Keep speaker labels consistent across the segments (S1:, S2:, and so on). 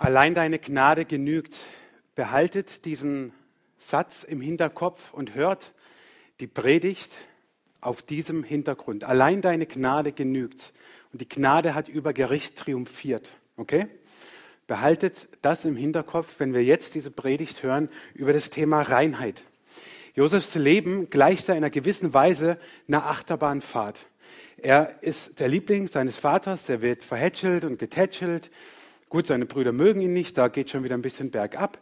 S1: Allein deine Gnade genügt. Behaltet diesen Satz im Hinterkopf und hört die Predigt auf diesem Hintergrund. Allein deine Gnade genügt. Und die Gnade hat über Gericht triumphiert. Okay? Behaltet das im Hinterkopf, wenn wir jetzt diese Predigt hören über das Thema Reinheit. Josefs Leben gleicht in einer gewissen Weise einer Achterbahnfahrt. Er ist der Liebling seines Vaters, er wird verhätschelt und getätschelt. Gut, seine Brüder mögen ihn nicht, da geht schon wieder ein bisschen bergab.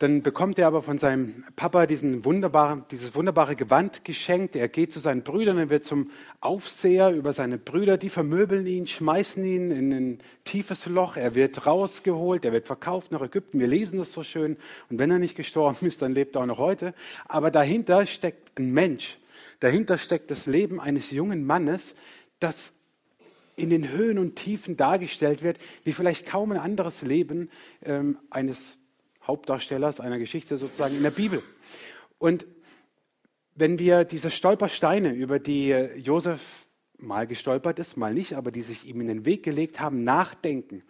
S1: Dann bekommt er aber von seinem Papa diesen wunderbaren, dieses wunderbare Gewand geschenkt. Er geht zu seinen Brüdern, er wird zum Aufseher über seine Brüder. Die vermöbeln ihn, schmeißen ihn in ein tiefes Loch. Er wird rausgeholt, er wird verkauft nach Ägypten. Wir lesen das so schön. Und wenn er nicht gestorben ist, dann lebt er auch noch heute. Aber dahinter steckt ein Mensch. Dahinter steckt das Leben eines jungen Mannes, das in den Höhen und Tiefen dargestellt wird, wie vielleicht kaum ein anderes Leben ähm, eines Hauptdarstellers einer Geschichte sozusagen in der Bibel. Und wenn wir diese Stolpersteine, über die Josef mal gestolpert ist, mal nicht, aber die sich ihm in den Weg gelegt haben, nachdenken,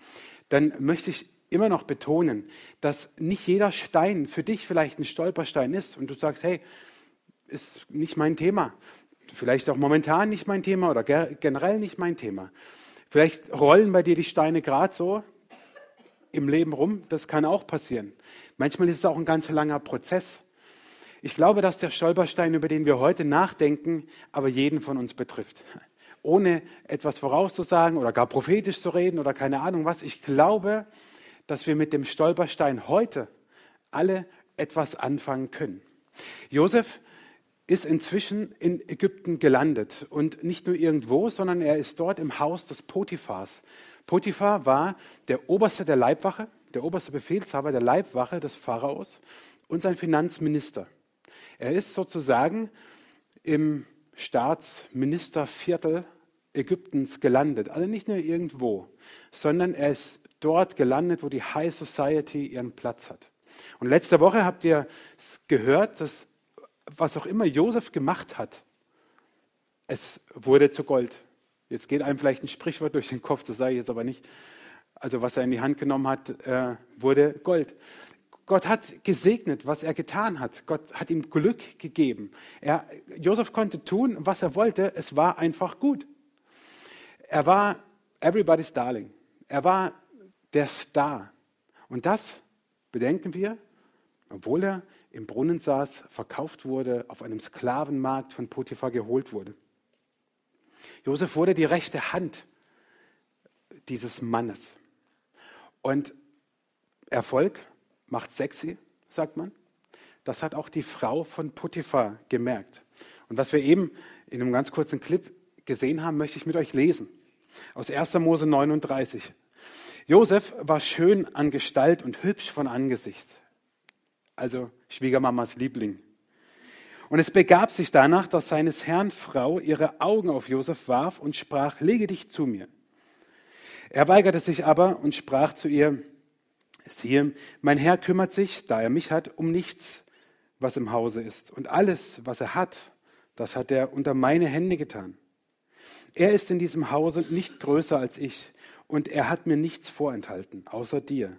S1: dann möchte ich immer noch betonen, dass nicht jeder Stein für dich vielleicht ein Stolperstein ist und du sagst, hey, ist nicht mein Thema. Vielleicht auch momentan nicht mein Thema oder generell nicht mein Thema. Vielleicht rollen bei dir die Steine gerade so im Leben rum. Das kann auch passieren. Manchmal ist es auch ein ganz langer Prozess. Ich glaube, dass der Stolperstein, über den wir heute nachdenken, aber jeden von uns betrifft. Ohne etwas vorauszusagen oder gar prophetisch zu reden oder keine Ahnung was. Ich glaube, dass wir mit dem Stolperstein heute alle etwas anfangen können. Josef ist inzwischen in Ägypten gelandet und nicht nur irgendwo, sondern er ist dort im Haus des Potiphars. Potiphar war der Oberste der Leibwache, der oberste Befehlshaber der Leibwache des Pharaos und sein Finanzminister. Er ist sozusagen im Staatsministerviertel Ägyptens gelandet. Also nicht nur irgendwo, sondern er ist dort gelandet, wo die High Society ihren Platz hat. Und letzte Woche habt ihr gehört, dass was auch immer Josef gemacht hat, es wurde zu Gold. Jetzt geht einem vielleicht ein Sprichwort durch den Kopf, das sage ich jetzt aber nicht. Also was er in die Hand genommen hat, äh, wurde Gold. Gott hat gesegnet, was er getan hat. Gott hat ihm Glück gegeben. Er, Josef konnte tun, was er wollte. Es war einfach gut. Er war everybody's darling. Er war der Star. Und das bedenken wir, obwohl er im Brunnen saß, verkauft wurde, auf einem Sklavenmarkt von Potiphar geholt wurde. Josef wurde die rechte Hand dieses Mannes. Und Erfolg macht sexy, sagt man. Das hat auch die Frau von Potiphar gemerkt. Und was wir eben in einem ganz kurzen Clip gesehen haben, möchte ich mit euch lesen. Aus 1. Mose 39. Josef war schön an Gestalt und hübsch von Angesicht also Schwiegermamas Liebling. Und es begab sich danach, dass seines Herrn Frau ihre Augen auf Josef warf und sprach, lege dich zu mir. Er weigerte sich aber und sprach zu ihr, siehe, mein Herr kümmert sich, da er mich hat, um nichts, was im Hause ist. Und alles, was er hat, das hat er unter meine Hände getan. Er ist in diesem Hause nicht größer als ich, und er hat mir nichts vorenthalten, außer dir,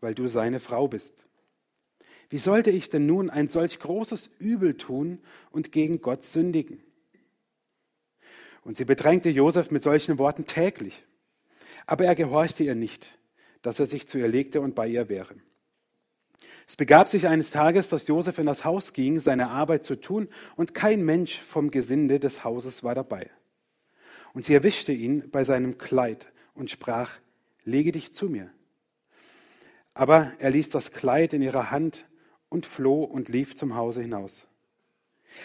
S1: weil du seine Frau bist. Wie sollte ich denn nun ein solch großes Übel tun und gegen Gott sündigen? Und sie bedrängte Josef mit solchen Worten täglich. Aber er gehorchte ihr nicht, dass er sich zu ihr legte und bei ihr wäre. Es begab sich eines Tages, dass Josef in das Haus ging, seine Arbeit zu tun, und kein Mensch vom Gesinde des Hauses war dabei. Und sie erwischte ihn bei seinem Kleid und sprach, lege dich zu mir. Aber er ließ das Kleid in ihrer Hand und floh und lief zum Hause hinaus.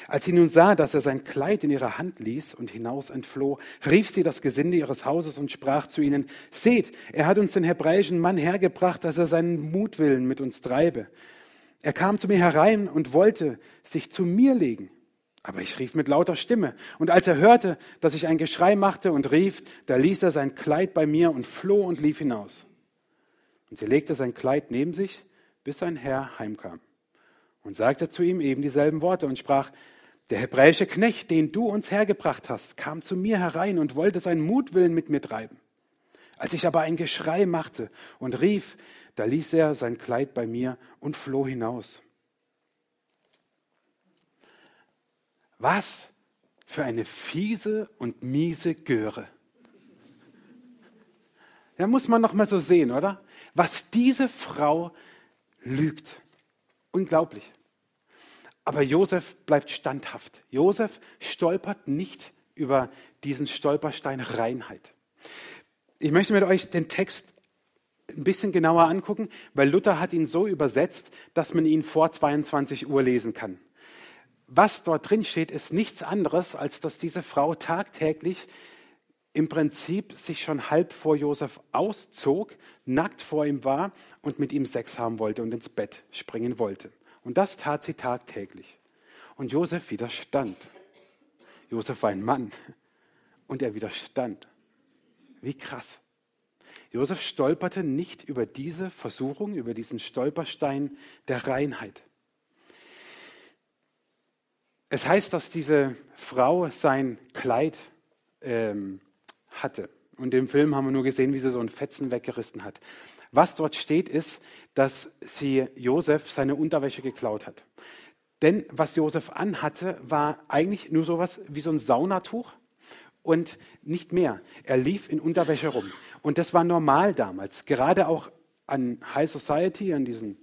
S1: Als sie nun sah, dass er sein Kleid in ihrer Hand ließ und hinaus entfloh, rief sie das Gesinde ihres Hauses und sprach zu ihnen, Seht, er hat uns den hebräischen Mann hergebracht, dass er seinen Mutwillen mit uns treibe. Er kam zu mir herein und wollte sich zu mir legen. Aber ich rief mit lauter Stimme. Und als er hörte, dass ich ein Geschrei machte und rief, da ließ er sein Kleid bei mir und floh und lief hinaus. Und sie legte sein Kleid neben sich, bis sein Herr heimkam und sagte zu ihm eben dieselben Worte und sprach, der hebräische Knecht, den du uns hergebracht hast, kam zu mir herein und wollte seinen Mutwillen mit mir treiben. Als ich aber ein Geschrei machte und rief, da ließ er sein Kleid bei mir und floh hinaus. Was für eine fiese und miese Göre. Da muss man noch mal so sehen, oder? Was diese Frau lügt. Unglaublich. Aber Josef bleibt standhaft. Josef stolpert nicht über diesen Stolperstein Reinheit. Ich möchte mit euch den Text ein bisschen genauer angucken, weil Luther hat ihn so übersetzt, dass man ihn vor 22 Uhr lesen kann. Was dort drin steht, ist nichts anderes, als dass diese Frau tagtäglich im Prinzip sich schon halb vor Josef auszog, nackt vor ihm war und mit ihm Sex haben wollte und ins Bett springen wollte. Und das tat sie tagtäglich. Und Josef widerstand. Josef war ein Mann und er widerstand. Wie krass. Josef stolperte nicht über diese Versuchung, über diesen Stolperstein der Reinheit. Es heißt, dass diese Frau sein Kleid ähm, hatte. Und im Film haben wir nur gesehen, wie sie so einen Fetzen weggerissen hat. Was dort steht, ist, dass sie Josef seine Unterwäsche geklaut hat. Denn was Josef anhatte, war eigentlich nur sowas wie so ein Saunatuch und nicht mehr. Er lief in Unterwäsche rum. Und das war normal damals, gerade auch an High Society, an diesen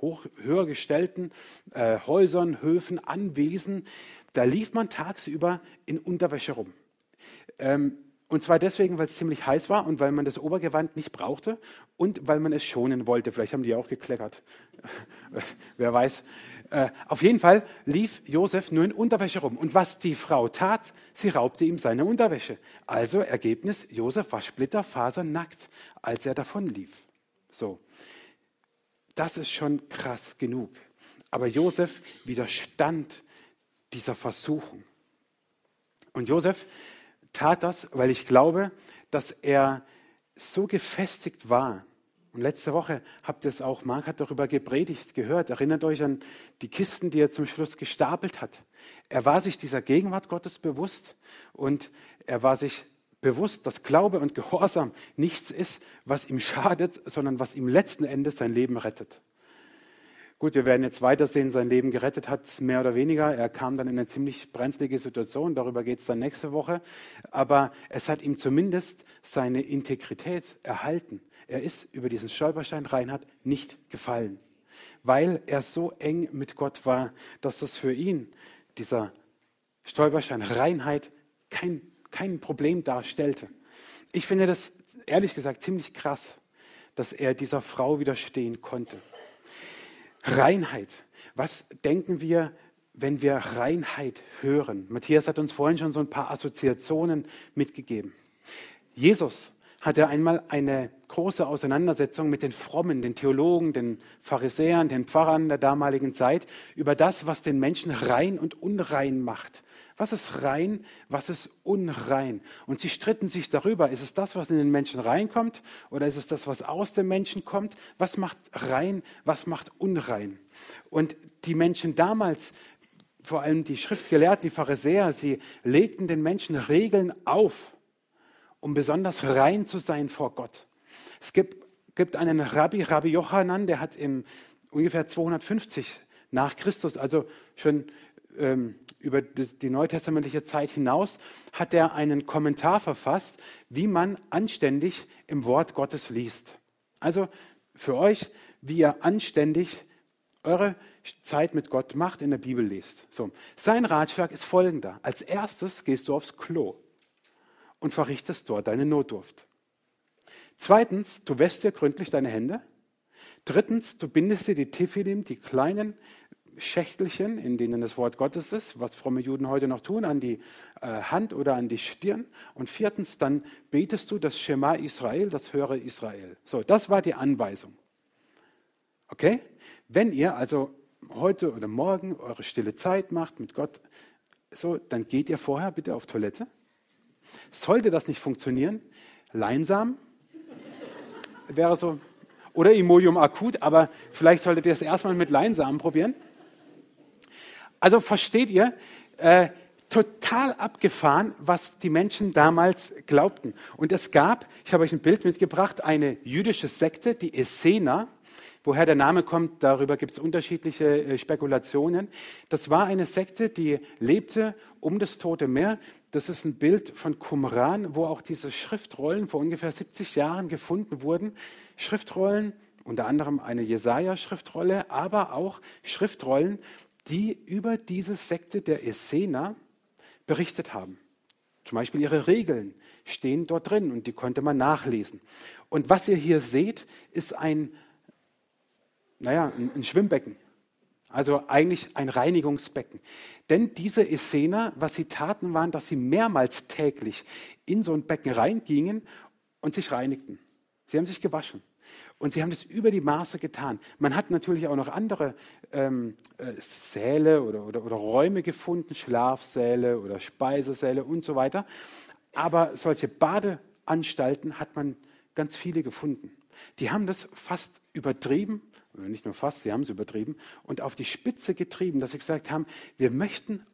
S1: hoch, höher gestellten äh, Häusern, Höfen, Anwesen. Da lief man tagsüber in Unterwäsche rum. Ähm, und zwar deswegen, weil es ziemlich heiß war und weil man das Obergewand nicht brauchte und weil man es schonen wollte. Vielleicht haben die auch gekleckert. Wer weiß. Äh, auf jeden Fall lief Josef nur in Unterwäsche rum. Und was die Frau tat, sie raubte ihm seine Unterwäsche. Also Ergebnis, Josef war splitterfasernackt, als er davon lief. So. Das ist schon krass genug. Aber Josef widerstand dieser Versuchung. Und Josef tat das, weil ich glaube, dass er so gefestigt war. Und letzte Woche habt ihr es auch, Mark hat darüber gepredigt, gehört. Erinnert euch an die Kisten, die er zum Schluss gestapelt hat. Er war sich dieser Gegenwart Gottes bewusst und er war sich bewusst, dass Glaube und Gehorsam nichts ist, was ihm schadet, sondern was ihm letzten Endes sein Leben rettet. Gut, wir werden jetzt weitersehen, sein Leben gerettet hat, mehr oder weniger. Er kam dann in eine ziemlich brenzlige Situation, darüber geht es dann nächste Woche. Aber es hat ihm zumindest seine Integrität erhalten. Er ist über diesen Stolperstein Reinhard nicht gefallen, weil er so eng mit Gott war, dass das für ihn, dieser Stolperstein Reinheit, kein, kein Problem darstellte. Ich finde das ehrlich gesagt ziemlich krass, dass er dieser Frau widerstehen konnte. Reinheit. Was denken wir, wenn wir Reinheit hören? Matthias hat uns vorhin schon so ein paar Assoziationen mitgegeben. Jesus hatte einmal eine große Auseinandersetzung mit den Frommen, den Theologen, den Pharisäern, den Pfarrern der damaligen Zeit über das, was den Menschen rein und unrein macht. Was ist rein, was ist unrein? Und sie stritten sich darüber, ist es das, was in den Menschen reinkommt oder ist es das, was aus dem Menschen kommt? Was macht rein, was macht unrein? Und die Menschen damals, vor allem die Schriftgelehrten, die Pharisäer, sie legten den Menschen Regeln auf, um besonders rein zu sein vor Gott. Es gibt, gibt einen Rabbi, Rabbi Johanan, der hat im ungefähr 250 nach Christus, also schon über die neutestamentliche Zeit hinaus, hat er einen Kommentar verfasst, wie man anständig im Wort Gottes liest. Also für euch, wie ihr anständig eure Zeit mit Gott macht, in der Bibel liest. So. Sein Ratschlag ist folgender. Als erstes gehst du aufs Klo und verrichtest dort deine Notdurft. Zweitens, du wäschst dir gründlich deine Hände. Drittens, du bindest dir die Tephilim, die kleinen Schächtelchen, in denen das Wort Gottes ist, was fromme Juden heute noch tun, an die äh, Hand oder an die Stirn. Und viertens, dann betest du das Schema Israel, das höre Israel. So, das war die Anweisung. Okay? Wenn ihr also heute oder morgen eure stille Zeit macht mit Gott, so, dann geht ihr vorher bitte auf Toilette. Sollte das nicht funktionieren, Leinsam wäre so, oder Imodium akut, aber vielleicht solltet ihr es erstmal mit Leinsamen probieren. Also versteht ihr, äh, total abgefahren, was die Menschen damals glaubten. Und es gab, ich habe euch ein Bild mitgebracht, eine jüdische Sekte, die Essener. Woher der Name kommt, darüber gibt es unterschiedliche äh, Spekulationen. Das war eine Sekte, die lebte um das Tote Meer. Das ist ein Bild von Qumran, wo auch diese Schriftrollen vor ungefähr 70 Jahren gefunden wurden. Schriftrollen, unter anderem eine Jesaja-Schriftrolle, aber auch Schriftrollen, die über diese Sekte der Essener berichtet haben. Zum Beispiel ihre Regeln stehen dort drin und die konnte man nachlesen. Und was ihr hier seht, ist ein naja, ein, ein Schwimmbecken. Also eigentlich ein Reinigungsbecken. Denn diese Essener, was sie taten, waren, dass sie mehrmals täglich in so ein Becken reingingen und sich reinigten. Sie haben sich gewaschen. Und sie haben das über die Maße getan. Man hat natürlich auch noch andere ähm, äh, Säle oder, oder, oder Räume gefunden, Schlafsäle oder Speisesäle und so weiter. Aber solche Badeanstalten hat man ganz viele gefunden. Die haben das fast übertrieben nicht nur fast, sie haben es übertrieben, und auf die Spitze getrieben, dass sie gesagt haben, wir möchten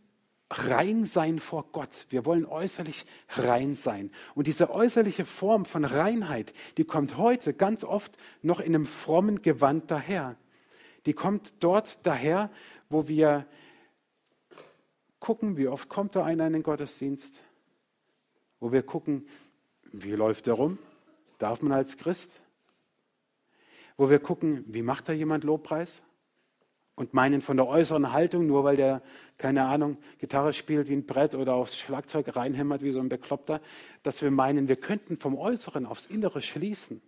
S1: rein sein vor Gott. Wir wollen äußerlich rein sein. Und diese äußerliche Form von Reinheit, die kommt heute ganz oft noch in einem frommen Gewand daher. Die kommt dort daher, wo wir gucken, wie oft kommt da einer in den Gottesdienst, wo wir gucken, wie läuft er rum, darf man als Christ, wo wir gucken, wie macht da jemand Lobpreis? Und meinen von der äußeren Haltung, nur weil der, keine Ahnung, Gitarre spielt wie ein Brett oder aufs Schlagzeug reinhämmert wie so ein Bekloppter, dass wir meinen, wir könnten vom Äußeren aufs Innere schließen.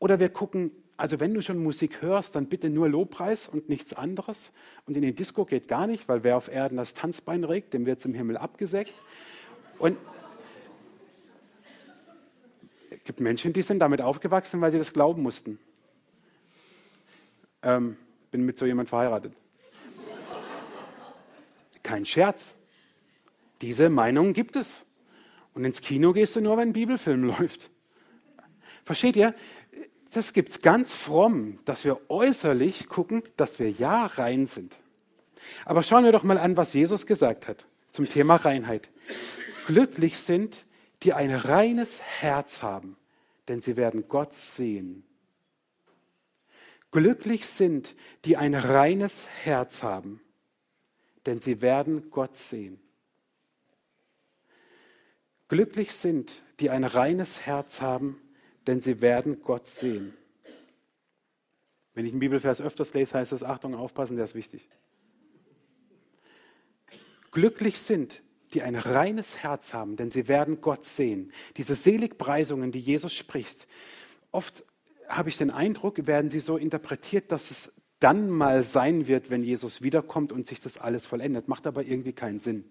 S1: Oder wir gucken, also wenn du schon Musik hörst, dann bitte nur Lobpreis und nichts anderes. Und in den Disco geht gar nicht, weil wer auf Erden das Tanzbein regt, dem wird es im Himmel abgesägt. Und gibt Menschen, die sind damit aufgewachsen, weil sie das glauben mussten. Ähm, bin mit so jemand verheiratet. Kein Scherz. Diese Meinung gibt es. Und ins Kino gehst du nur, wenn ein Bibelfilm läuft. Versteht ihr? Das gibt es ganz fromm, dass wir äußerlich gucken, dass wir ja rein sind. Aber schauen wir doch mal an, was Jesus gesagt hat zum Thema Reinheit. Glücklich sind, die ein reines Herz haben, denn sie werden Gott sehen. Glücklich sind, die ein reines Herz haben, denn sie werden Gott sehen. Glücklich sind, die ein reines Herz haben, denn sie werden Gott sehen. Wenn ich einen Bibelvers öfters lese, heißt das, Achtung, aufpassen, der ist wichtig. Glücklich sind, die ein reines Herz haben, denn sie werden Gott sehen. Diese Seligpreisungen, die Jesus spricht, oft habe ich den Eindruck, werden sie so interpretiert, dass es dann mal sein wird, wenn Jesus wiederkommt und sich das alles vollendet. Macht aber irgendwie keinen Sinn.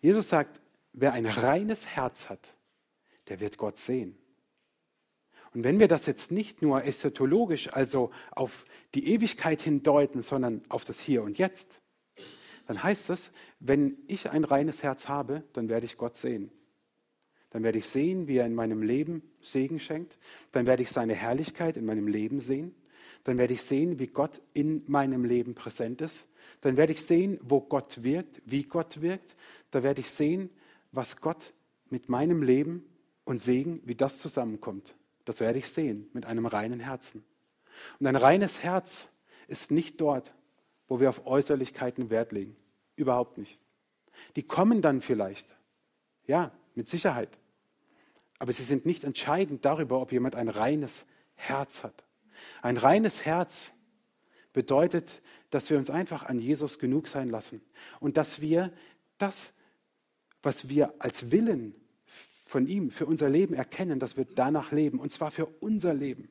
S1: Jesus sagt, wer ein reines Herz hat, der wird Gott sehen. Und wenn wir das jetzt nicht nur eschatologisch, also auf die Ewigkeit hindeuten, sondern auf das Hier und Jetzt, dann heißt es, wenn ich ein reines Herz habe, dann werde ich Gott sehen. Dann werde ich sehen, wie er in meinem Leben Segen schenkt. Dann werde ich seine Herrlichkeit in meinem Leben sehen. Dann werde ich sehen, wie Gott in meinem Leben präsent ist. Dann werde ich sehen, wo Gott wirkt, wie Gott wirkt. Da werde ich sehen, was Gott mit meinem Leben und Segen, wie das zusammenkommt. Das werde ich sehen mit einem reinen Herzen. Und ein reines Herz ist nicht dort, wo wir auf Äußerlichkeiten Wert legen. Überhaupt nicht. Die kommen dann vielleicht. Ja, mit Sicherheit. Aber sie sind nicht entscheidend darüber, ob jemand ein reines Herz hat. Ein reines Herz bedeutet, dass wir uns einfach an Jesus genug sein lassen und dass wir das, was wir als Willen von ihm für unser Leben erkennen, dass wir danach leben und zwar für unser Leben.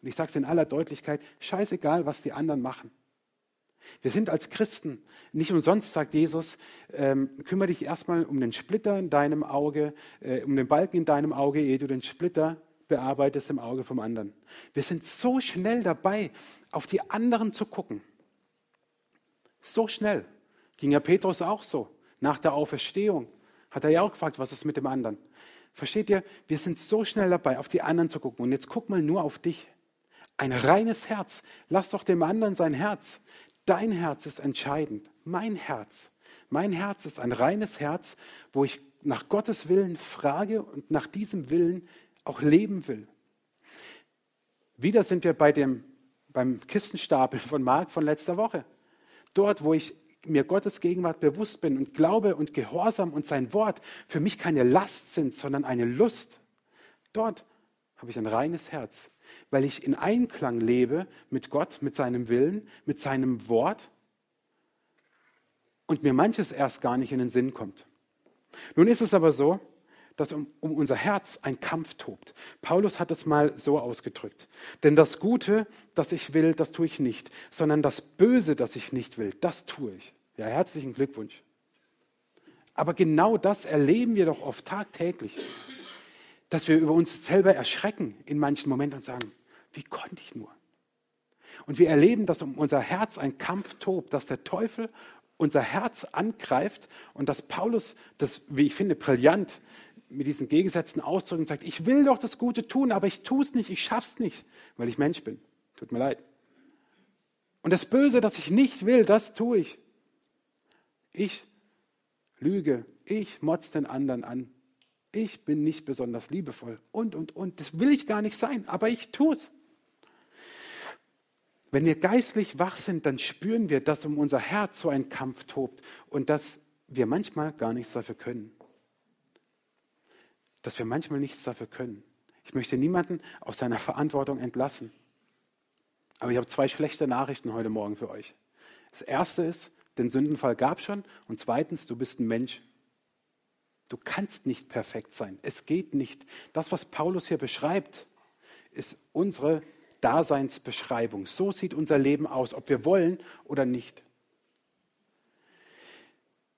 S1: Und ich sage es in aller Deutlichkeit, scheißegal, was die anderen machen. Wir sind als Christen, nicht umsonst sagt Jesus, ähm, kümmere dich erstmal um den Splitter in deinem Auge, äh, um den Balken in deinem Auge, ehe du den Splitter bearbeitest im Auge vom anderen. Wir sind so schnell dabei, auf die anderen zu gucken. So schnell. Ging ja Petrus auch so. Nach der Auferstehung hat er ja auch gefragt, was ist mit dem anderen? Versteht ihr? Wir sind so schnell dabei, auf die anderen zu gucken. Und jetzt guck mal nur auf dich. Ein reines Herz. Lass doch dem anderen sein Herz Dein Herz ist entscheidend. Mein Herz. Mein Herz ist ein reines Herz, wo ich nach Gottes Willen frage und nach diesem Willen auch leben will. Wieder sind wir bei dem, beim Kistenstapel von Mark von letzter Woche. Dort, wo ich mir Gottes Gegenwart bewusst bin und Glaube und Gehorsam und sein Wort für mich keine Last sind, sondern eine Lust. Dort habe ich ein reines Herz, weil ich in Einklang lebe mit Gott, mit seinem Willen, mit seinem Wort und mir manches erst gar nicht in den Sinn kommt. Nun ist es aber so, dass um, um, unser Herz ein Kampf tobt. Paulus hat es mal so ausgedrückt. Denn das Gute, das ich will, das tue ich nicht, sondern das Böse, das ich nicht will, das tue ich. Ja, herzlichen Glückwunsch. Aber genau das erleben wir doch oft tagtäglich, dass wir über uns selber erschrecken in manchen Momenten und sagen, wie konnte ich nur? Und wir erleben, dass um unser Herz ein Kampf tobt, dass der Teufel unser Herz angreift und dass Paulus das, wie ich finde, brillant mit diesen Gegensätzen ausdrückt und sagt, ich will doch das Gute tun, aber ich tue es nicht, ich schaff's nicht, weil ich Mensch bin. Tut mir leid. Und das Böse, das ich nicht will, das tue ich. Ich lüge, ich motz den anderen an. Ich bin nicht besonders liebevoll und, und, und. Das will ich gar nicht sein, aber ich tue es. Wenn wir geistlich wach sind, dann spüren wir, dass um unser Herz so ein Kampf tobt und dass wir manchmal gar nichts dafür können dass wir manchmal nichts dafür können. Ich möchte niemanden aus seiner Verantwortung entlassen. Aber ich habe zwei schlechte Nachrichten heute Morgen für euch. Das erste ist, den Sündenfall gab es schon. Und zweitens, du bist ein Mensch. Du kannst nicht perfekt sein. Es geht nicht. Das, was Paulus hier beschreibt, ist unsere Daseinsbeschreibung. So sieht unser Leben aus, ob wir wollen oder nicht.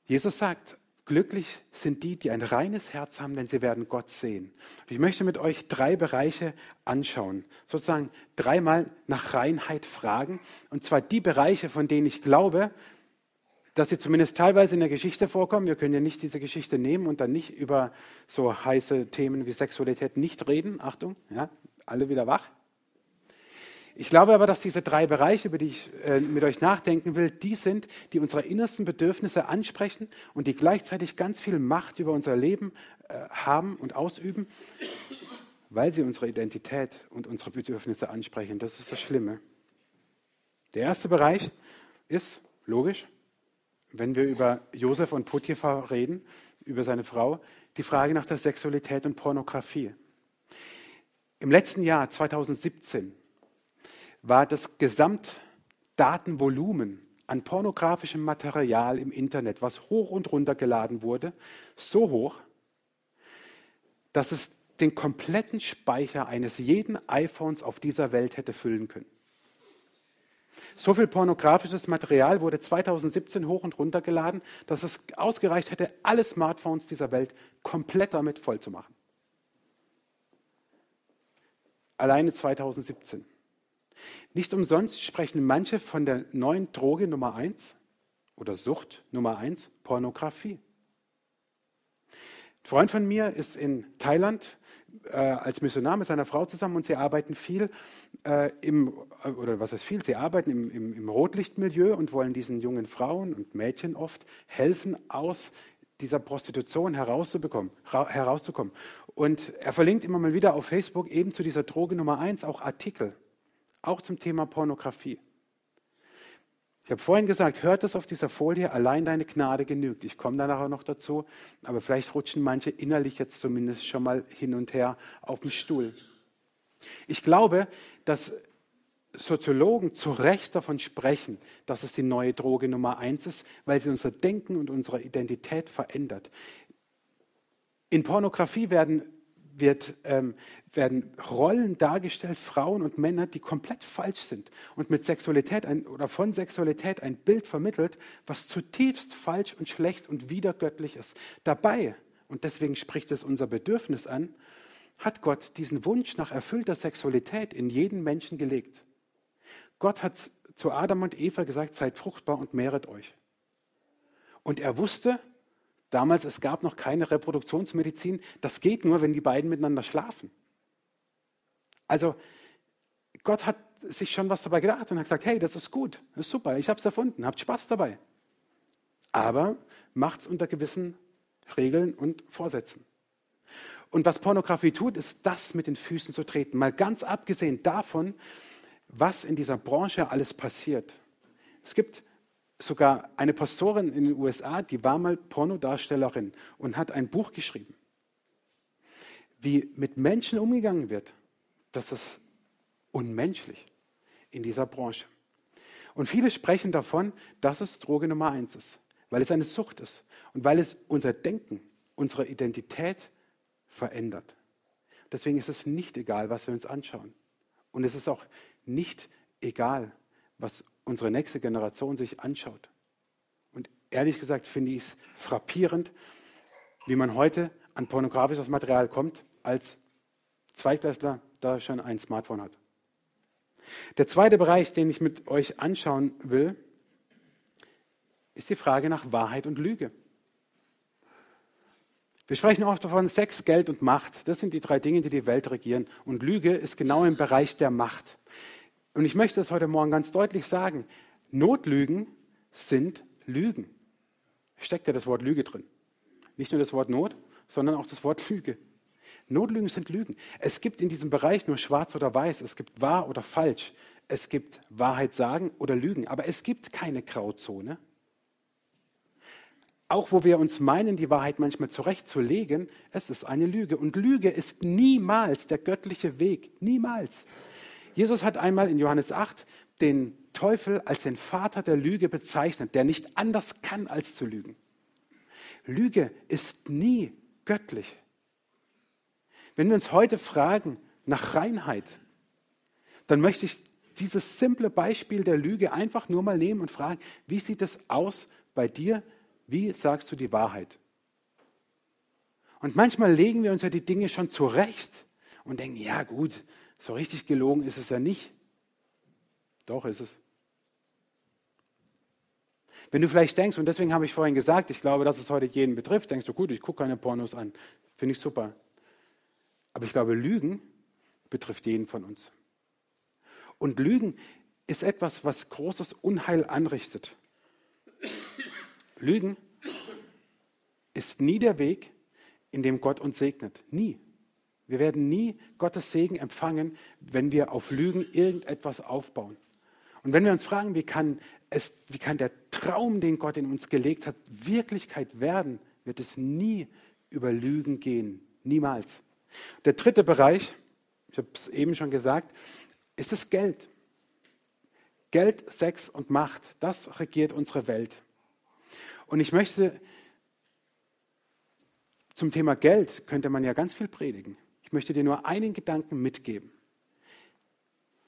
S1: Jesus sagt, Glücklich sind die, die ein reines Herz haben, denn sie werden Gott sehen. Ich möchte mit euch drei Bereiche anschauen, sozusagen dreimal nach Reinheit fragen. Und zwar die Bereiche, von denen ich glaube, dass sie zumindest teilweise in der Geschichte vorkommen. Wir können ja nicht diese Geschichte nehmen und dann nicht über so heiße Themen wie Sexualität nicht reden. Achtung, ja, alle wieder wach. Ich glaube aber, dass diese drei Bereiche, über die ich äh, mit euch nachdenken will, die sind, die unsere innersten Bedürfnisse ansprechen und die gleichzeitig ganz viel Macht über unser Leben äh, haben und ausüben, weil sie unsere Identität und unsere Bedürfnisse ansprechen. Das ist das Schlimme. Der erste Bereich ist, logisch, wenn wir über Josef und Potiphar reden, über seine Frau, die Frage nach der Sexualität und Pornografie. Im letzten Jahr, 2017, war das Gesamtdatenvolumen an pornografischem Material im Internet, was hoch und runter geladen wurde, so hoch, dass es den kompletten Speicher eines jeden iPhones auf dieser Welt hätte füllen können. So viel pornografisches Material wurde 2017 hoch und runter geladen, dass es ausgereicht hätte, alle Smartphones dieser Welt komplett damit voll zu machen. Alleine 2017. Nicht umsonst sprechen manche von der neuen Droge Nummer eins oder Sucht Nummer eins, Pornografie. Ein Freund von mir ist in Thailand äh, als Missionar mit seiner Frau zusammen und sie arbeiten viel äh, im, oder was heißt viel, sie arbeiten im, im, im Rotlichtmilieu und wollen diesen jungen Frauen und Mädchen oft helfen, aus dieser Prostitution herauszubekommen, herauszukommen. Und er verlinkt immer mal wieder auf Facebook eben zu dieser Droge Nummer eins auch Artikel auch zum Thema Pornografie. Ich habe vorhin gesagt, hört es auf dieser Folie, allein deine Gnade genügt. Ich komme da nachher noch dazu, aber vielleicht rutschen manche innerlich jetzt zumindest schon mal hin und her auf dem Stuhl. Ich glaube, dass Soziologen zu Recht davon sprechen, dass es die neue Droge Nummer eins ist, weil sie unser Denken und unsere Identität verändert. In Pornografie werden wird, ähm, werden Rollen dargestellt, Frauen und Männer, die komplett falsch sind und mit Sexualität ein, oder von Sexualität ein Bild vermittelt, was zutiefst falsch und schlecht und widergöttlich ist. Dabei, und deswegen spricht es unser Bedürfnis an, hat Gott diesen Wunsch nach erfüllter Sexualität in jeden Menschen gelegt. Gott hat zu Adam und Eva gesagt, seid fruchtbar und mehret euch. Und er wusste, Damals, es gab noch keine Reproduktionsmedizin. Das geht nur, wenn die beiden miteinander schlafen. Also Gott hat sich schon was dabei gedacht und hat gesagt, hey, das ist gut, das ist super, ich habe es erfunden, habt Spaß dabei. Aber macht es unter gewissen Regeln und Vorsätzen. Und was Pornografie tut, ist das mit den Füßen zu treten. Mal ganz abgesehen davon, was in dieser Branche alles passiert. Es gibt sogar eine Pastorin in den USA, die war mal Pornodarstellerin und hat ein Buch geschrieben. Wie mit Menschen umgegangen wird, das ist unmenschlich in dieser Branche. Und viele sprechen davon, dass es Droge Nummer eins ist, weil es eine Sucht ist und weil es unser Denken, unsere Identität verändert. Deswegen ist es nicht egal, was wir uns anschauen. Und es ist auch nicht egal, was unsere nächste Generation sich anschaut. Und ehrlich gesagt finde ich es frappierend, wie man heute an pornografisches Material kommt, als Zweitklässler da schon ein Smartphone hat. Der zweite Bereich, den ich mit euch anschauen will, ist die Frage nach Wahrheit und Lüge. Wir sprechen oft davon Sex, Geld und Macht. Das sind die drei Dinge, die die Welt regieren. Und Lüge ist genau im Bereich der Macht. Und ich möchte es heute Morgen ganz deutlich sagen. Notlügen sind Lügen. Steckt ja das Wort Lüge drin. Nicht nur das Wort Not, sondern auch das Wort Lüge. Notlügen sind Lügen. Es gibt in diesem Bereich nur schwarz oder weiß. Es gibt wahr oder falsch. Es gibt Wahrheit sagen oder Lügen. Aber es gibt keine Grauzone. Auch wo wir uns meinen, die Wahrheit manchmal zurechtzulegen, es ist eine Lüge. Und Lüge ist niemals der göttliche Weg. Niemals. Jesus hat einmal in Johannes 8 den Teufel als den Vater der Lüge bezeichnet, der nicht anders kann als zu lügen. Lüge ist nie göttlich. Wenn wir uns heute fragen nach Reinheit, dann möchte ich dieses simple Beispiel der Lüge einfach nur mal nehmen und fragen, wie sieht es aus bei dir wie sagst du die Wahrheit? Und manchmal legen wir uns ja die Dinge schon zurecht und denken, ja gut, so richtig gelogen ist es ja nicht. Doch ist es. Wenn du vielleicht denkst, und deswegen habe ich vorhin gesagt, ich glaube, dass es heute jeden betrifft, denkst du, gut, ich gucke keine Pornos an. Finde ich super. Aber ich glaube, Lügen betrifft jeden von uns. Und Lügen ist etwas, was großes Unheil anrichtet. Lügen ist nie der Weg, in dem Gott uns segnet. Nie. Wir werden nie Gottes Segen empfangen, wenn wir auf Lügen irgendetwas aufbauen. Und wenn wir uns fragen, wie kann, es, wie kann der Traum, den Gott in uns gelegt hat, Wirklichkeit werden, wird es nie über Lügen gehen. Niemals. Der dritte Bereich, ich habe es eben schon gesagt, ist das Geld. Geld, Sex und Macht, das regiert unsere Welt. Und ich möchte zum Thema Geld könnte man ja ganz viel predigen. Ich möchte dir nur einen Gedanken mitgeben.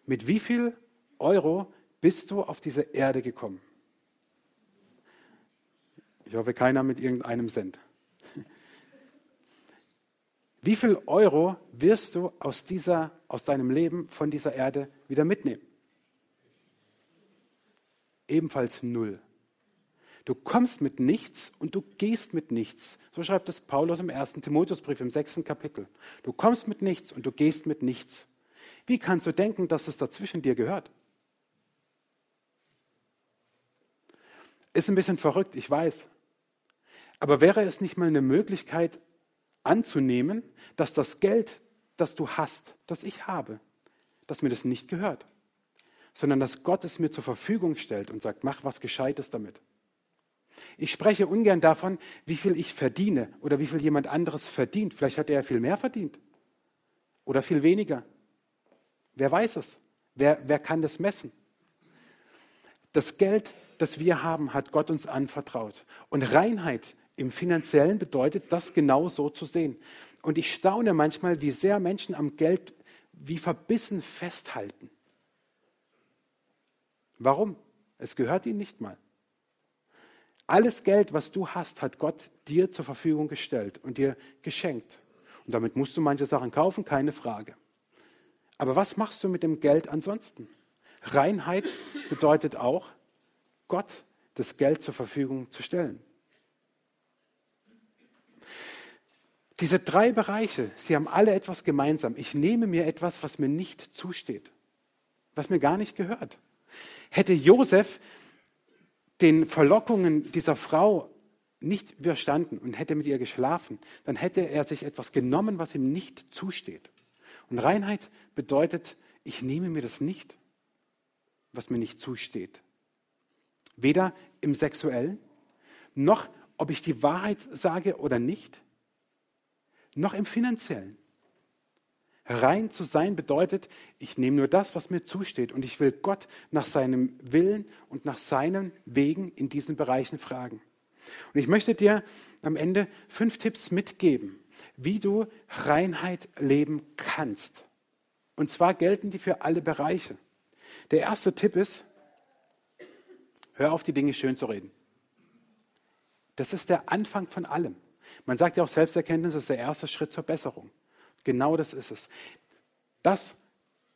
S1: Mit wie viel Euro bist du auf diese Erde gekommen? Ich hoffe, keiner mit irgendeinem Cent. Wie viel Euro wirst du aus, dieser, aus deinem Leben von dieser Erde wieder mitnehmen? Ebenfalls null. Du kommst mit nichts und du gehst mit nichts. So schreibt es Paulus im ersten Timotheusbrief im sechsten Kapitel. Du kommst mit nichts und du gehst mit nichts. Wie kannst du denken, dass es dazwischen dir gehört? Ist ein bisschen verrückt, ich weiß. Aber wäre es nicht mal eine Möglichkeit anzunehmen, dass das Geld, das du hast, das ich habe, dass mir das nicht gehört, sondern dass Gott es mir zur Verfügung stellt und sagt, mach was Gescheites damit. Ich spreche ungern davon, wie viel ich verdiene oder wie viel jemand anderes verdient. Vielleicht hat er viel mehr verdient oder viel weniger. Wer weiß es? Wer, wer kann das messen? Das Geld, das wir haben, hat Gott uns anvertraut. Und Reinheit im finanziellen bedeutet, das genau so zu sehen. Und ich staune manchmal, wie sehr Menschen am Geld wie verbissen festhalten. Warum? Es gehört ihnen nicht mal. Alles Geld, was du hast, hat Gott dir zur Verfügung gestellt und dir geschenkt. Und damit musst du manche Sachen kaufen, keine Frage. Aber was machst du mit dem Geld ansonsten? Reinheit bedeutet auch, Gott das Geld zur Verfügung zu stellen. Diese drei Bereiche, sie haben alle etwas gemeinsam. Ich nehme mir etwas, was mir nicht zusteht. was mir gar nicht gehört. Hätte Josef den Verlockungen dieser Frau nicht widerstanden und hätte mit ihr geschlafen, dann hätte er sich etwas genommen, was ihm nicht zusteht. Und Reinheit bedeutet, ich nehme mir das nicht, was mir nicht zusteht. Weder im sexuellen, noch ob ich die Wahrheit sage oder nicht, noch im finanziellen. Rein zu sein bedeutet, ich nehme nur das, was mir zusteht und ich will Gott nach seinem Willen und nach seinen Wegen in diesen Bereichen fragen. Und ich möchte dir am Ende fünf Tipps mitgeben, wie du Reinheit leben kannst. Und zwar gelten die für alle Bereiche. Der erste Tipp ist, hör auf, die Dinge schön zu reden. Das ist der Anfang von allem. Man sagt ja auch, Selbsterkenntnis ist der erste Schritt zur Besserung. Genau das ist es. Das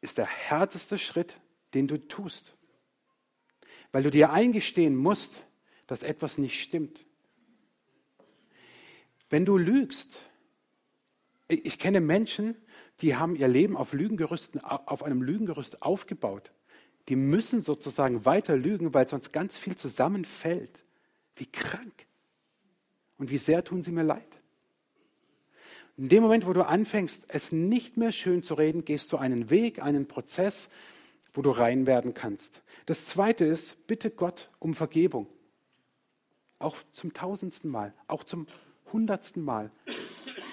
S1: ist der härteste Schritt, den du tust. Weil du dir eingestehen musst, dass etwas nicht stimmt. Wenn du lügst, ich kenne Menschen, die haben ihr Leben auf, Lügengerüsten, auf einem Lügengerüst aufgebaut. Die müssen sozusagen weiter lügen, weil sonst ganz viel zusammenfällt. Wie krank. Und wie sehr tun sie mir leid. In dem Moment, wo du anfängst, es nicht mehr schön zu reden, gehst du einen Weg, einen Prozess, wo du rein werden kannst. Das Zweite ist, bitte Gott um Vergebung. Auch zum tausendsten Mal, auch zum hundertsten Mal,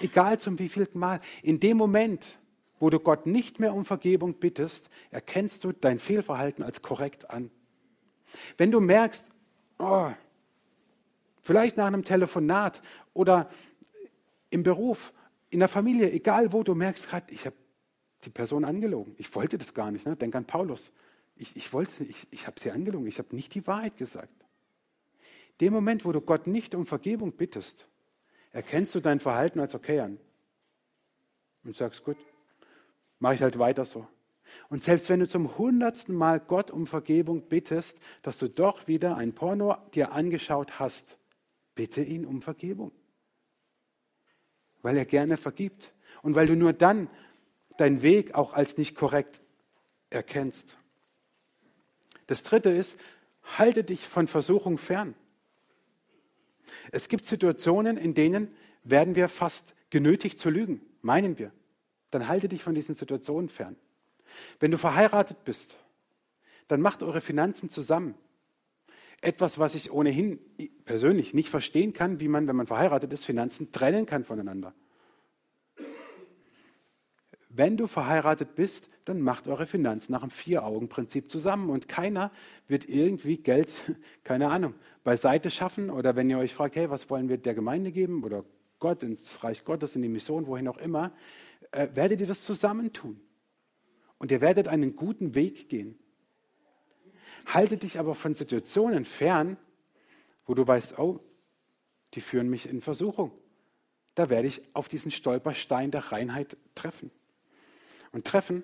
S1: egal zum wievielten Mal. In dem Moment, wo du Gott nicht mehr um Vergebung bittest, erkennst du dein Fehlverhalten als korrekt an. Wenn du merkst, oh, vielleicht nach einem Telefonat oder im Beruf, in der Familie, egal wo, du merkst gerade, ich habe die Person angelogen. Ich wollte das gar nicht. Ne? Denk an Paulus. Ich, ich wollte, ich, ich habe sie angelogen. Ich habe nicht die Wahrheit gesagt. Dem Moment, wo du Gott nicht um Vergebung bittest, erkennst du dein Verhalten als okay an. Und sagst, gut, mache ich halt weiter so. Und selbst wenn du zum hundertsten Mal Gott um Vergebung bittest, dass du doch wieder ein Porno dir angeschaut hast, bitte ihn um Vergebung. Weil er gerne vergibt. Und weil du nur dann deinen Weg auch als nicht korrekt erkennst. Das dritte ist, halte dich von Versuchung fern. Es gibt Situationen, in denen werden wir fast genötigt zu lügen, meinen wir. Dann halte dich von diesen Situationen fern. Wenn du verheiratet bist, dann macht eure Finanzen zusammen. Etwas, was ich ohnehin persönlich nicht verstehen kann, wie man, wenn man verheiratet ist, Finanzen trennen kann voneinander. Wenn du verheiratet bist, dann macht eure Finanzen nach dem Vier-Augen-Prinzip zusammen und keiner wird irgendwie Geld, keine Ahnung, beiseite schaffen oder wenn ihr euch fragt, hey, was wollen wir der Gemeinde geben oder Gott ins Reich Gottes, in die Mission, wohin auch immer, äh, werdet ihr das zusammentun. Und ihr werdet einen guten Weg gehen. Haltet dich aber von Situationen fern, wo du weißt, oh, die führen mich in Versuchung. Da werde ich auf diesen Stolperstein der Reinheit treffen. Und treffen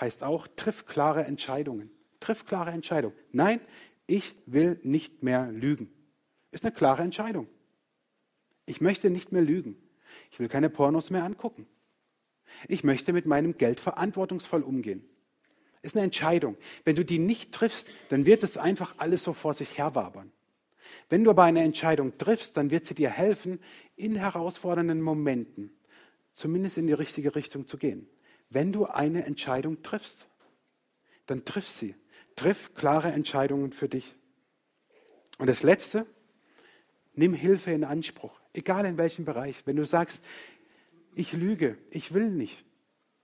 S1: heißt auch, triff klare Entscheidungen. Triff klare Entscheidungen. Nein, ich will nicht mehr lügen. Ist eine klare Entscheidung. Ich möchte nicht mehr lügen. Ich will keine Pornos mehr angucken. Ich möchte mit meinem Geld verantwortungsvoll umgehen. Ist eine Entscheidung. Wenn du die nicht triffst, dann wird es einfach alles so vor sich herwabern. Wenn du aber eine Entscheidung triffst, dann wird sie dir helfen, in herausfordernden Momenten zumindest in die richtige Richtung zu gehen. Wenn du eine Entscheidung triffst, dann triff sie. Triff klare Entscheidungen für dich. Und das Letzte, nimm Hilfe in Anspruch, egal in welchem Bereich. Wenn du sagst, ich lüge, ich will nicht,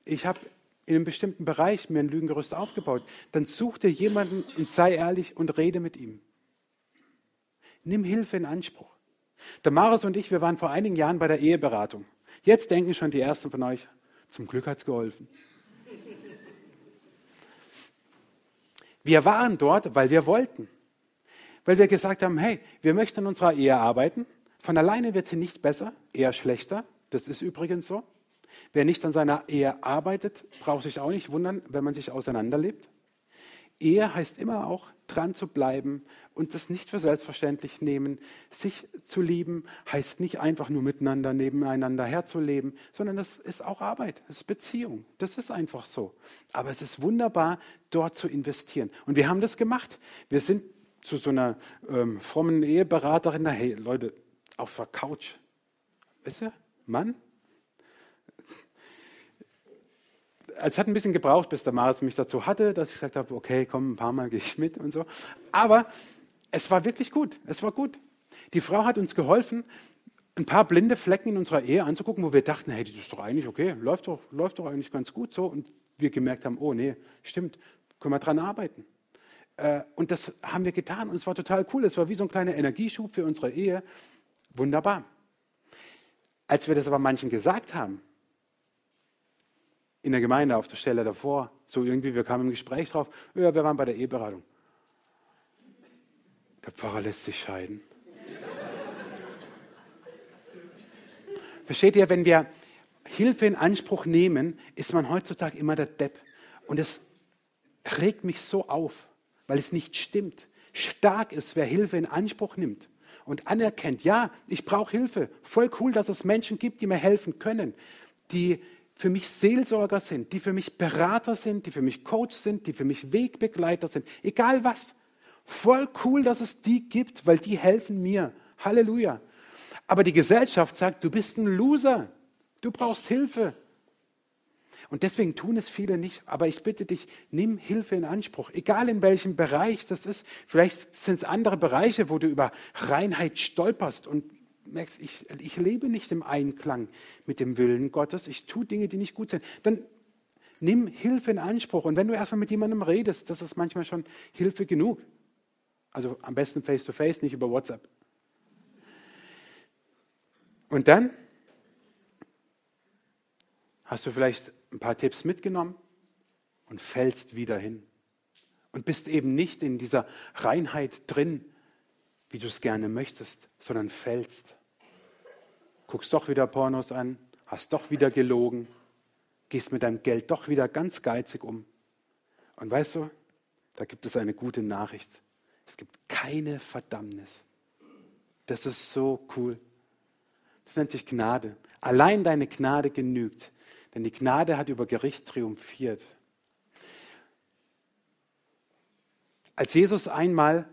S1: ich habe in einem bestimmten Bereich mir ein Lügengerüst aufgebaut, dann such dir jemanden und sei ehrlich und rede mit ihm. Nimm Hilfe in Anspruch. Der Marius und ich, wir waren vor einigen Jahren bei der Eheberatung. Jetzt denken schon die ersten von euch, zum Glück hat es geholfen. Wir waren dort, weil wir wollten. Weil wir gesagt haben, hey, wir möchten an unserer Ehe arbeiten. Von alleine wird sie nicht besser, eher schlechter. Das ist übrigens so. Wer nicht an seiner Ehe arbeitet, braucht sich auch nicht wundern, wenn man sich auseinanderlebt. Ehe heißt immer auch, dran zu bleiben und das nicht für selbstverständlich nehmen. Sich zu lieben heißt nicht einfach nur miteinander, nebeneinander herzuleben, sondern das ist auch Arbeit, das ist Beziehung. Das ist einfach so. Aber es ist wunderbar, dort zu investieren. Und wir haben das gemacht. Wir sind zu so einer ähm, frommen Eheberaterin, hey Leute, auf der Couch. Wisst ihr, Mann, es hat ein bisschen gebraucht, bis der Maris mich dazu hatte, dass ich gesagt habe, okay, komm, ein paar Mal gehe ich mit und so. Aber es war wirklich gut. Es war gut. Die Frau hat uns geholfen, ein paar blinde Flecken in unserer Ehe anzugucken, wo wir dachten, hey, das ist doch eigentlich okay, läuft doch, läuft doch eigentlich ganz gut so. Und wir gemerkt haben, oh nee, stimmt, können wir dran arbeiten. Äh, und das haben wir getan und es war total cool. Es war wie so ein kleiner Energieschub für unsere Ehe. Wunderbar. Als wir das aber manchen gesagt haben, in der Gemeinde auf der Stelle davor. So irgendwie, wir kamen im Gespräch drauf, ja, wir waren bei der Eheberatung. Der Pfarrer lässt sich scheiden. Versteht ihr, wenn wir Hilfe in Anspruch nehmen, ist man heutzutage immer der Depp. Und es regt mich so auf, weil es nicht stimmt. Stark ist, wer Hilfe in Anspruch nimmt und anerkennt, ja, ich brauche Hilfe. Voll cool, dass es Menschen gibt, die mir helfen können, die für mich Seelsorger sind, die für mich Berater sind, die für mich Coach sind, die für mich Wegbegleiter sind, egal was. Voll cool, dass es die gibt, weil die helfen mir. Halleluja. Aber die Gesellschaft sagt, du bist ein Loser, du brauchst Hilfe. Und deswegen tun es viele nicht. Aber ich bitte dich, nimm Hilfe in Anspruch, egal in welchem Bereich das ist. Vielleicht sind es andere Bereiche, wo du über Reinheit stolperst und merkst, ich, ich lebe nicht im Einklang mit dem Willen Gottes, ich tue Dinge, die nicht gut sind, dann nimm Hilfe in Anspruch. Und wenn du erstmal mit jemandem redest, das ist manchmal schon Hilfe genug. Also am besten face-to-face, -face, nicht über WhatsApp. Und dann hast du vielleicht ein paar Tipps mitgenommen und fällst wieder hin. Und bist eben nicht in dieser Reinheit drin, wie du es gerne möchtest, sondern fällst. Guckst doch wieder Pornos an, hast doch wieder gelogen, gehst mit deinem Geld doch wieder ganz geizig um. Und weißt du, da gibt es eine gute Nachricht. Es gibt keine Verdammnis. Das ist so cool. Das nennt sich Gnade. Allein deine Gnade genügt, denn die Gnade hat über Gericht triumphiert. Als Jesus einmal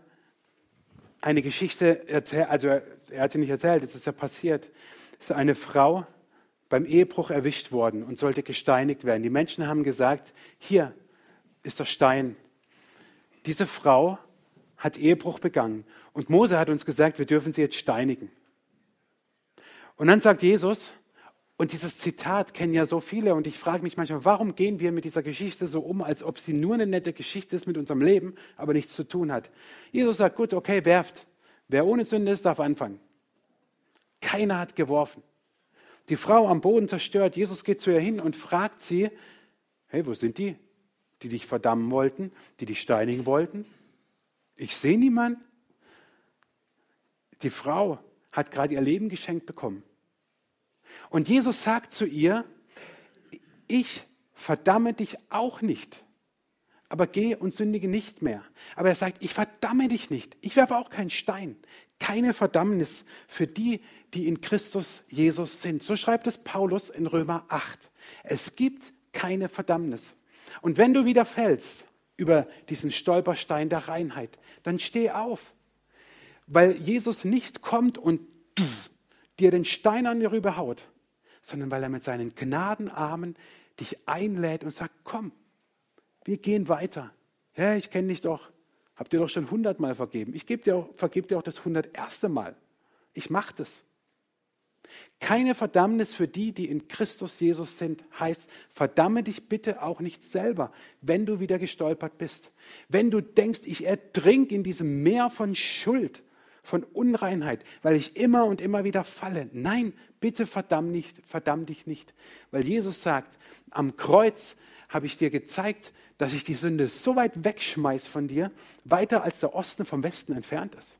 S1: eine Geschichte erzählt, also er hat sie nicht erzählt, es ist ja passiert. Es ist eine Frau beim Ehebruch erwischt worden und sollte gesteinigt werden. Die Menschen haben gesagt, hier ist der Stein. Diese Frau hat Ehebruch begangen und Mose hat uns gesagt, wir dürfen sie jetzt steinigen. Und dann sagt Jesus, und dieses Zitat kennen ja so viele und ich frage mich manchmal, warum gehen wir mit dieser Geschichte so um, als ob sie nur eine nette Geschichte ist mit unserem Leben, aber nichts zu tun hat. Jesus sagt, gut, okay, werft. Wer ohne Sünde ist, darf anfangen. Keiner hat geworfen. Die Frau am Boden zerstört. Jesus geht zu ihr hin und fragt sie, hey, wo sind die, die dich verdammen wollten, die dich steinigen wollten? Ich sehe niemanden. Die Frau hat gerade ihr Leben geschenkt bekommen. Und Jesus sagt zu ihr, ich verdamme dich auch nicht, aber geh und sündige nicht mehr. Aber er sagt, ich verdamme dich nicht, ich werfe auch keinen Stein, keine Verdammnis für die, die in Christus Jesus sind. So schreibt es Paulus in Römer 8. Es gibt keine Verdammnis. Und wenn du wieder fällst über diesen Stolperstein der Reinheit, dann steh auf, weil Jesus nicht kommt und dir den Stein an dir rüberhaut, sondern weil er mit seinen Gnadenarmen dich einlädt und sagt, komm, wir gehen weiter. Ja, ich kenne dich doch. Habt ihr doch schon hundertmal vergeben. Ich gebe dir auch, vergebe dir auch das hunderterste Mal. Ich mache das. Keine Verdammnis für die, die in Christus Jesus sind, heißt, verdamme dich bitte auch nicht selber, wenn du wieder gestolpert bist. Wenn du denkst, ich ertrink in diesem Meer von Schuld, von Unreinheit, weil ich immer und immer wieder falle. Nein, bitte verdamm, nicht, verdamm dich nicht. Weil Jesus sagt, am Kreuz habe ich dir gezeigt, dass ich die Sünde so weit wegschmeiß von dir, weiter als der Osten vom Westen entfernt ist.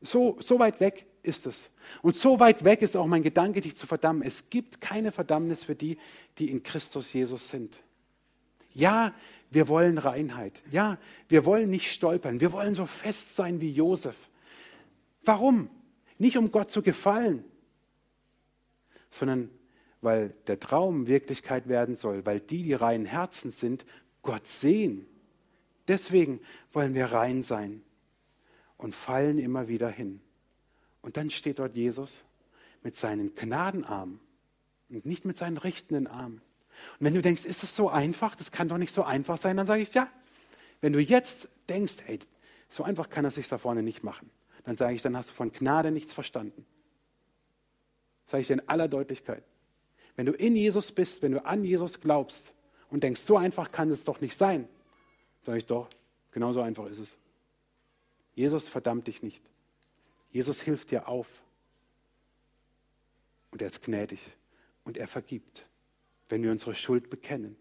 S1: So, so weit weg ist es. Und so weit weg ist auch mein Gedanke, dich zu verdammen. Es gibt keine Verdammnis für die, die in Christus Jesus sind. Ja, Wir wollen Reinheit. Ja, wir wollen nicht stolpern. Wir wollen so fest sein wie Josef. Warum? Nicht um Gott zu gefallen, sondern weil der Traum Wirklichkeit werden soll, weil die, die reinen Herzen sind, Gott sehen. Deswegen wollen wir rein sein und fallen immer wieder hin. Und dann steht dort Jesus mit seinen Gnadenarmen und nicht mit seinen richtenden Armen. Und wenn du denkst, ist es so einfach? Das kann doch nicht so einfach sein, dann sage ich ja. Wenn du jetzt denkst, hey, so einfach kann er sich da vorne nicht machen, dann sage ich, dann hast du von Gnade nichts verstanden. Sage ich dir in aller Deutlichkeit. Wenn du in Jesus bist, wenn du an Jesus glaubst und denkst, so einfach kann es doch nicht sein, sage ich doch, genau so einfach ist es. Jesus verdammt dich nicht. Jesus hilft dir auf. Und er ist gnädig und er vergibt, wenn wir unsere Schuld bekennen.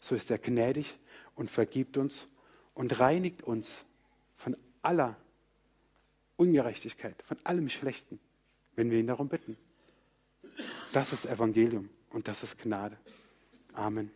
S1: So ist er gnädig und vergibt uns und reinigt uns von aller Ungerechtigkeit, von allem Schlechten, wenn wir ihn darum bitten. Das ist Evangelium und das ist Gnade. Amen.